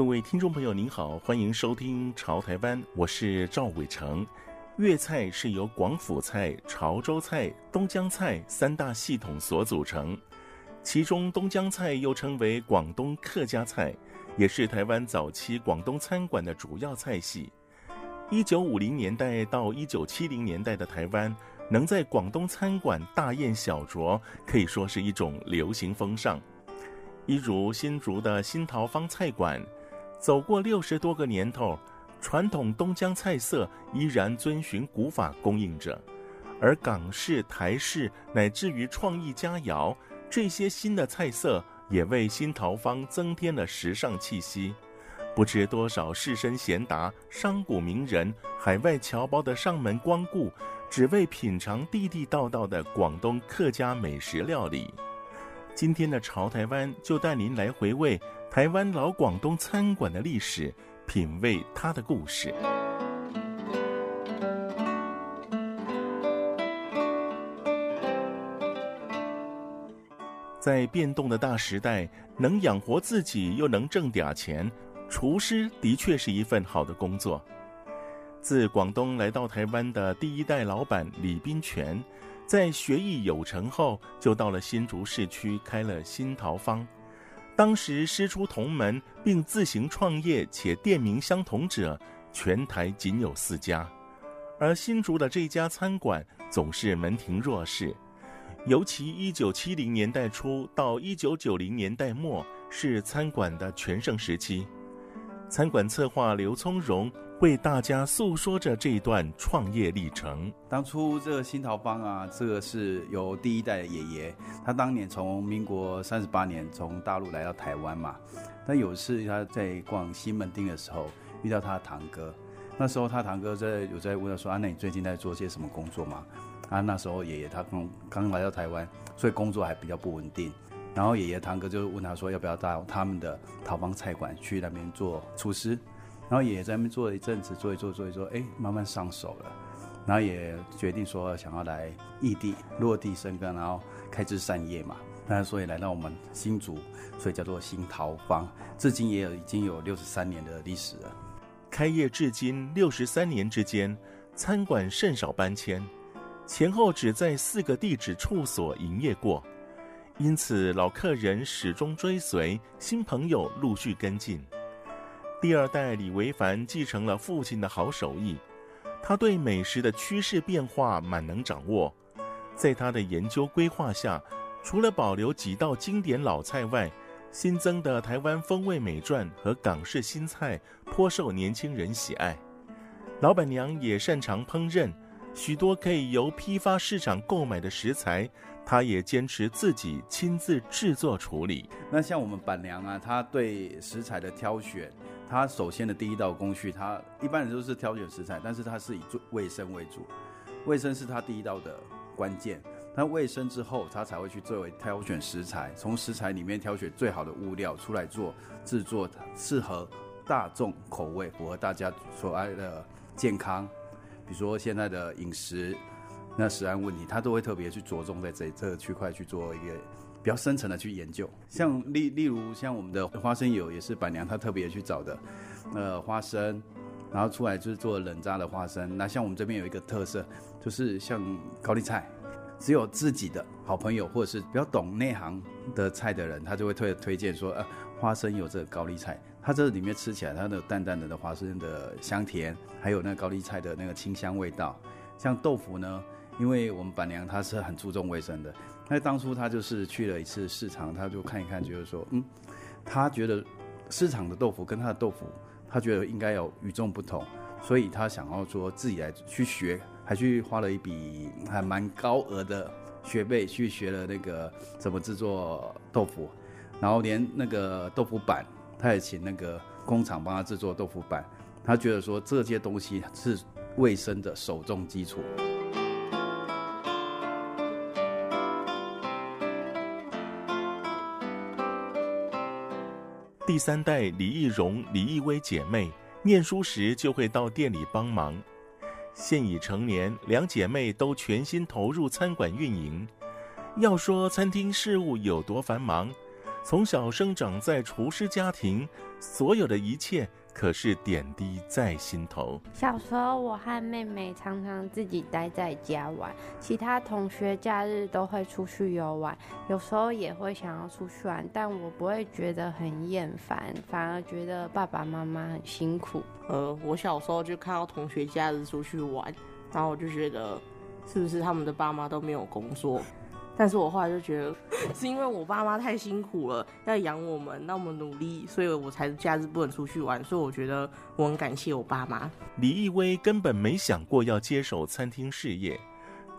各位听众朋友，您好，欢迎收听《潮台湾》，我是赵伟成。粤菜是由广府菜、潮州菜、东江菜三大系统所组成，其中东江菜又称为广东客家菜，也是台湾早期广东餐馆的主要菜系。一九五零年代到一九七零年代的台湾，能在广东餐馆大宴小酌，可以说是一种流行风尚。一如新竹的新桃坊菜馆。走过六十多个年头，传统东江菜色依然遵循古法供应着，而港式、台式乃至于创意佳肴这些新的菜色，也为新桃坊增添了时尚气息。不知多少士绅贤达、商贾名人、海外侨胞的上门光顾，只为品尝地地道道的广东客家美食料理。今天的潮台湾就带您来回味。台湾老广东餐馆的历史，品味它的故事。在变动的大时代，能养活自己又能挣点钱，厨师的确是一份好的工作。自广东来到台湾的第一代老板李斌全，在学艺有成后，就到了新竹市区开了新桃坊。当时师出同门，并自行创业且店名相同者，全台仅有四家。而新竹的这家餐馆总是门庭若市，尤其一九七零年代初到一九九零年代末是餐馆的全盛时期。餐馆策划刘聪荣为大家诉说着这一段创业历程。当初这个新桃坊啊，这个是由第一代的爷爷，他当年从民国三十八年从大陆来到台湾嘛。但有一次他在逛西门町的时候遇到他的堂哥，那时候他堂哥在有在问他说：“啊，那你最近在做些什么工作吗？”啊，那时候爷爷他刚刚来到台湾，所以工作还比较不稳定。然后爷爷堂哥就问他说：“要不要到他们的桃坊菜馆去那边做厨师？”然后爷爷在那边做了一阵子，做一做，做一做，哎，慢慢上手了。然后也决定说想要来异地落地生根，然后开枝散叶嘛。那所以来到我们新竹，所以叫做新桃坊，至今也有已经有六十三年的历史了。开业至今六十三年之间，餐馆甚少搬迁，前后只在四个地址处所营业过。因此，老客人始终追随，新朋友陆续跟进。第二代李维凡继承了父亲的好手艺，他对美食的趋势变化满能掌握。在他的研究规划下，除了保留几道经典老菜外，新增的台湾风味美饌和港式新菜颇受年轻人喜爱。老板娘也擅长烹饪，许多可以由批发市场购买的食材。他也坚持自己亲自制作处理。那像我们板娘啊，她对食材的挑选，她首先的第一道工序，她一般人都是挑选食材，但是她是以做卫生为主，卫生是她第一道的关键。那卫生之后，她才会去作为挑选食材，从食材里面挑选最好的物料出来做制作，适合大众口味，符合大家所爱的健康。比如说现在的饮食。那食安问题，他都会特别去着重在这这个区块去做一个比较深层的去研究。像例例如像我们的花生油也是板娘她特别去找的，呃花生，然后出来就是做冷榨的花生。那像我们这边有一个特色，就是像高丽菜，只有自己的好朋友或者是比较懂内行的菜的人，他就会推推荐说，呃花生油这个高丽菜，它这里面吃起来它的淡淡的的花生的香甜，还有那高丽菜的那个清香味道。像豆腐呢。因为我们板娘她是很注重卫生的，那当初她就是去了一次市场，她就看一看，就是说，嗯，她觉得市场的豆腐跟她的豆腐，她觉得应该有与众不同。所以她想要说自己来去学，还去花了一笔还蛮高额的学费去学了那个怎么制作豆腐，然后连那个豆腐板，她也请那个工厂帮她制作豆腐板。他觉得说这些东西是卫生的首重基础。第三代李易荣、李易威姐妹，念书时就会到店里帮忙。现已成年，两姐妹都全心投入餐馆运营。要说餐厅事务有多繁忙，从小生长在厨师家庭，所有的一切。可是点滴在心头。小时候，我和妹妹常常自己待在家玩，其他同学假日都会出去游玩，有时候也会想要出去玩，但我不会觉得很厌烦，反而觉得爸爸妈妈很辛苦。呃，我小时候就看到同学假日出去玩，然后我就觉得，是不是他们的爸妈都没有工作？但是我后来就觉得，是因为我爸妈太辛苦了，要养我们那么努力，所以我才假日不能出去玩。所以我觉得我很感谢我爸妈。李易威根本没想过要接手餐厅事业，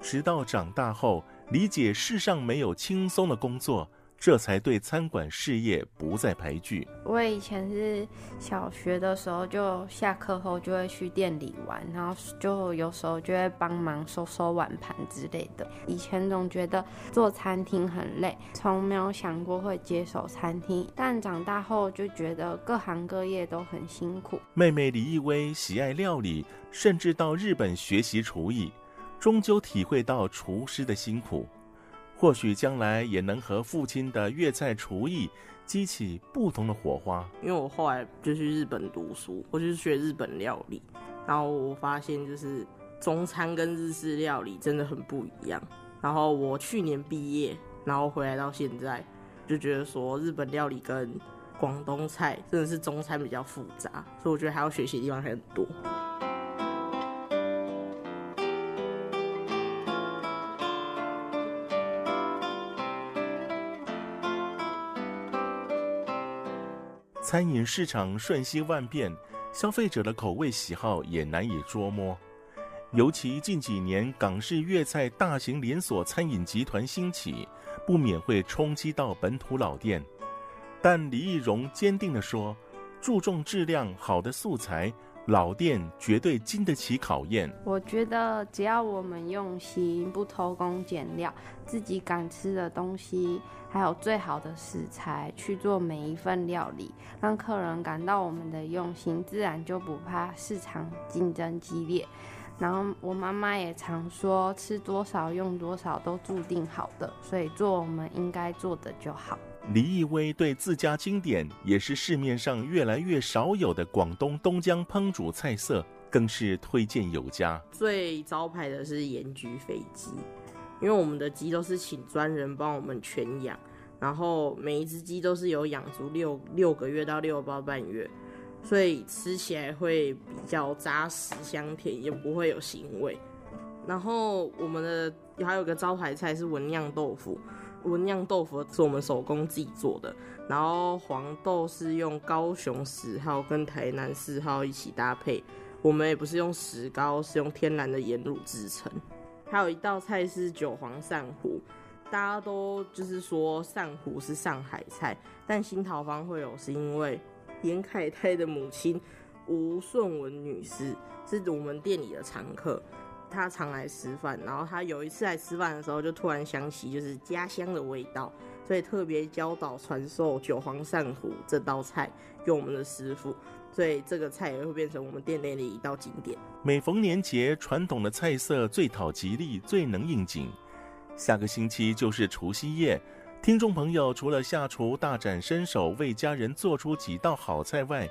直到长大后理解世上没有轻松的工作。这才对餐馆事业不再排拒。我以前是小学的时候，就下课后就会去店里玩，然后就有时候就会帮忙收收碗盘之类的。以前总觉得做餐厅很累，从没有想过会接手餐厅。但长大后就觉得各行各业都很辛苦。妹妹李义威喜爱料理，甚至到日本学习厨艺，终究体会到厨师的辛苦。或许将来也能和父亲的粤菜厨艺激起不同的火花。因为我后来就去日本读书，我就是学日本料理，然后我发现就是中餐跟日式料理真的很不一样。然后我去年毕业，然后回来到现在，就觉得说日本料理跟广东菜真的是中餐比较复杂，所以我觉得还要学习的地方还很多。餐饮市场瞬息万变，消费者的口味喜好也难以捉摸。尤其近几年港式粤菜大型连锁餐饮集团兴起，不免会冲击到本土老店。但李义荣坚定地说：“注重质量，好的素材。”老店绝对经得起考验。我觉得只要我们用心，不偷工减料，自己敢吃的东西，还有最好的食材去做每一份料理，让客人感到我们的用心，自然就不怕市场竞争激烈。然后我妈妈也常说，吃多少用多少都注定好的，所以做我们应该做的就好。李义威对自家经典，也是市面上越来越少有的广东东江烹煮菜色，更是推荐有加。最招牌的是盐焗肥鸡，因为我们的鸡都是请专人帮我们全养，然后每一只鸡都是有养足六六个月到六个多半月，所以吃起来会比较扎实香甜，也不会有腥味。然后我们的还有个招牌菜是文酿豆腐。文酿豆腐是我们手工自己做的，然后黄豆是用高雄十号跟台南四号一起搭配，我们也不是用石膏，是用天然的盐乳制成。还有一道菜是韭黄鳝糊，大家都就是说鳝糊是上海菜，但新桃方会有，是因为严凯泰的母亲吴顺文女士是我们店里的常客。他常来吃饭，然后他有一次来吃饭的时候，就突然想起就是家乡的味道，所以特别教导传授韭黄鳝糊这道菜给我们的师傅，所以这个菜也会变成我们店内的一道经典。每逢年节，传统的菜色最讨吉利，最能应景。下个星期就是除夕夜，听众朋友除了下厨大展身手，为家人做出几道好菜外，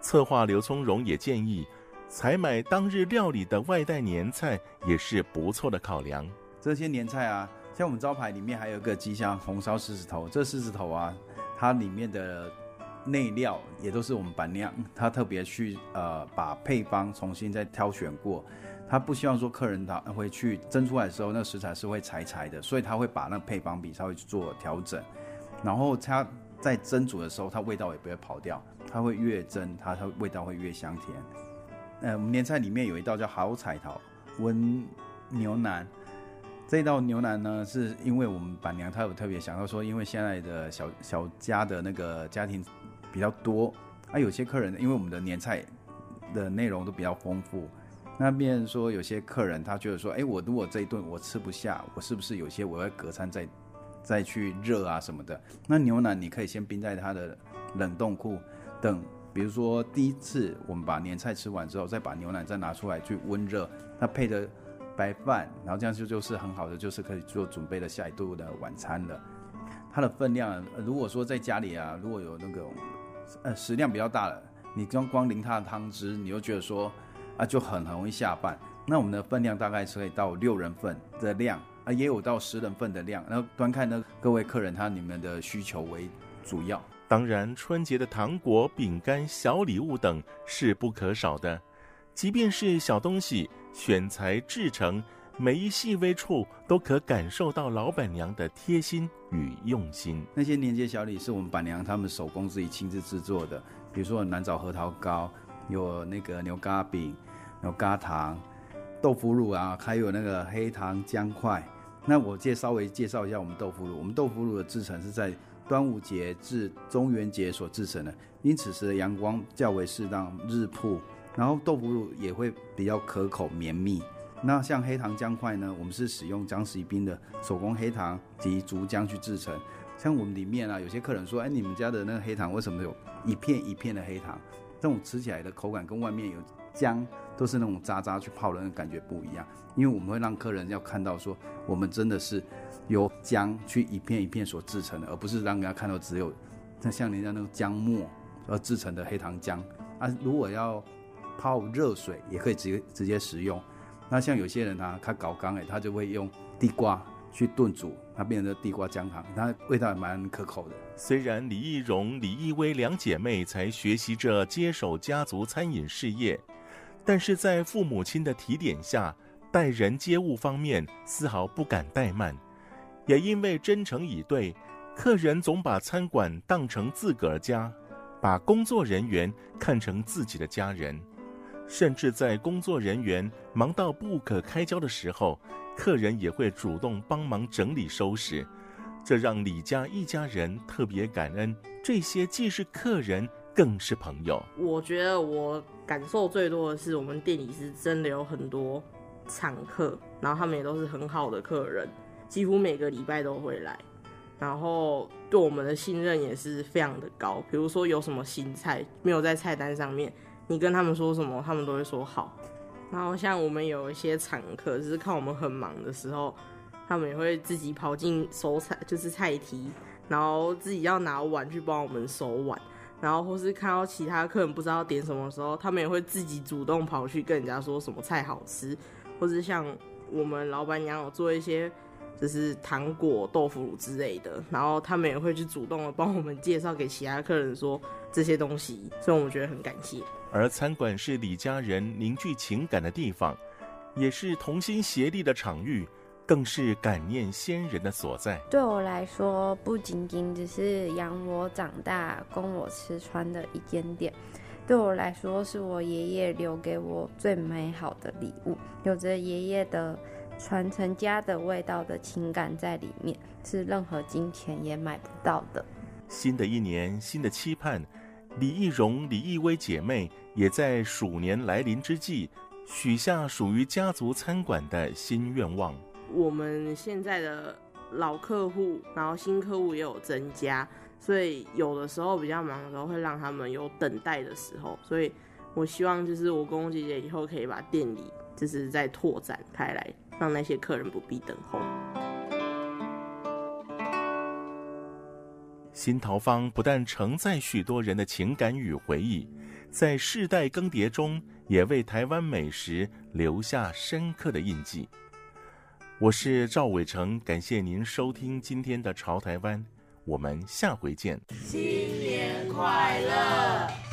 策划刘从荣也建议。采买当日料理的外带年菜也是不错的考量。这些年菜啊，像我们招牌里面还有一个鸡香红烧狮子头，这狮子头啊，它里面的内料也都是我们板娘，他特别去呃把配方重新再挑选过。他不希望说客人他会去蒸出来的时候，那食材是会柴柴的，所以他会把那个配方比稍微去做调整。然后他在蒸煮的时候，它味道也不会跑掉，它会越蒸它它味道会越香甜。呃，我们年菜里面有一道叫好彩头温牛腩。这道牛腩呢，是因为我们板娘她有特别想到说，因为现在的小小家的那个家庭比较多，啊，有些客人因为我们的年菜的内容都比较丰富，那变说有些客人他觉得说，哎，我如果这一顿我吃不下，我是不是有些我要隔餐再再去热啊什么的？那牛腩你可以先冰在它的冷冻库，等。比如说，第一次我们把年菜吃完之后，再把牛奶再拿出来去温热，那配着白饭，然后这样就就是很好的，就是可以做准备的下一顿的晚餐了。它的分量，如果说在家里啊，如果有那个呃食量比较大了，你光光淋它的汤汁，你又觉得说啊就很很容易下饭。那我们的分量大概是可以到六人份的量啊，也有到十人份的量，然后端看呢各位客人他你们的需求为主要。当然，春节的糖果、饼干、小礼物等是不可少的。即便是小东西，选材制成，每一细微处都可感受到老板娘的贴心与用心。那些年节小礼是我们板娘他们手工自己亲自制作的，比如说南枣核桃糕，有那个牛轧饼、牛轧糖、豆腐乳啊，还有那个黑糖姜块。那我介稍微介绍一下我们豆腐乳，我们豆腐乳的制成是在。端午节至中元节所制成的，因此时的阳光较为适当，日曝，然后豆腐乳也会比较可口绵密。那像黑糖姜块呢，我们是使用张锡彬的手工黑糖及竹浆去制成。像我们里面啊，有些客人说，哎，你们家的那个黑糖为什么有一片一片的黑糖？这种吃起来的口感跟外面有姜都是那种渣渣去泡的感觉不一样。因为我们会让客人要看到说，我们真的是。由姜去一片一片所制成的，而不是让人家看到只有像像人家那种姜末而制成的黑糖浆啊。如果要泡热水，也可以直接直接食用。那像有些人啊，他搞缸哎，他就会用地瓜去炖煮，它变成地瓜姜糖，它味道也蛮可口的。虽然李易荣、李易威两姐妹才学习着接手家族餐饮事业，但是在父母亲的提点下，待人接物方面丝毫不敢怠慢。也因为真诚以对，客人总把餐馆当成自个儿家，把工作人员看成自己的家人，甚至在工作人员忙到不可开交的时候，客人也会主动帮忙整理收拾，这让李家一家人特别感恩。这些既是客人，更是朋友。我觉得我感受最多的是，我们店里是真的有很多常客，然后他们也都是很好的客人。几乎每个礼拜都会来，然后对我们的信任也是非常的高。比如说有什么新菜没有在菜单上面，你跟他们说什么，他们都会说好。然后像我们有一些常客，就是看我们很忙的时候，他们也会自己跑进收菜，就是菜梯，然后自己要拿碗去帮我们收碗。然后或是看到其他客人不知道点什么时候，他们也会自己主动跑去跟人家说什么菜好吃，或是像我们老板娘有做一些。就是糖果、豆腐乳之类的，然后他们也会去主动的帮我们介绍给其他客人说这些东西，所以我们觉得很感谢。而餐馆是李家人凝聚情感的地方，也是同心协力的场域，更是感念先人的所在。对我来说，不仅仅只是养我长大、供我吃穿的一间店，对我来说，是我爷爷留给我最美好的礼物，有着爷爷的。传承家的味道的情感在里面，是任何金钱也买不到的。新的一年，新的期盼，李易荣、李易威姐妹也在鼠年来临之际，许下属于家族餐馆的新愿望。我们现在的老客户，然后新客户也有增加，所以有的时候比较忙的时候，会让他们有等待的时候。所以我希望，就是我公公姐姐以后可以把店里，就是再拓展开来。让那些客人不必等候。新桃坊不但承载许多人的情感与回忆，在世代更迭中，也为台湾美食留下深刻的印记。我是赵伟成，感谢您收听今天的《潮台湾》，我们下回见。新年快乐！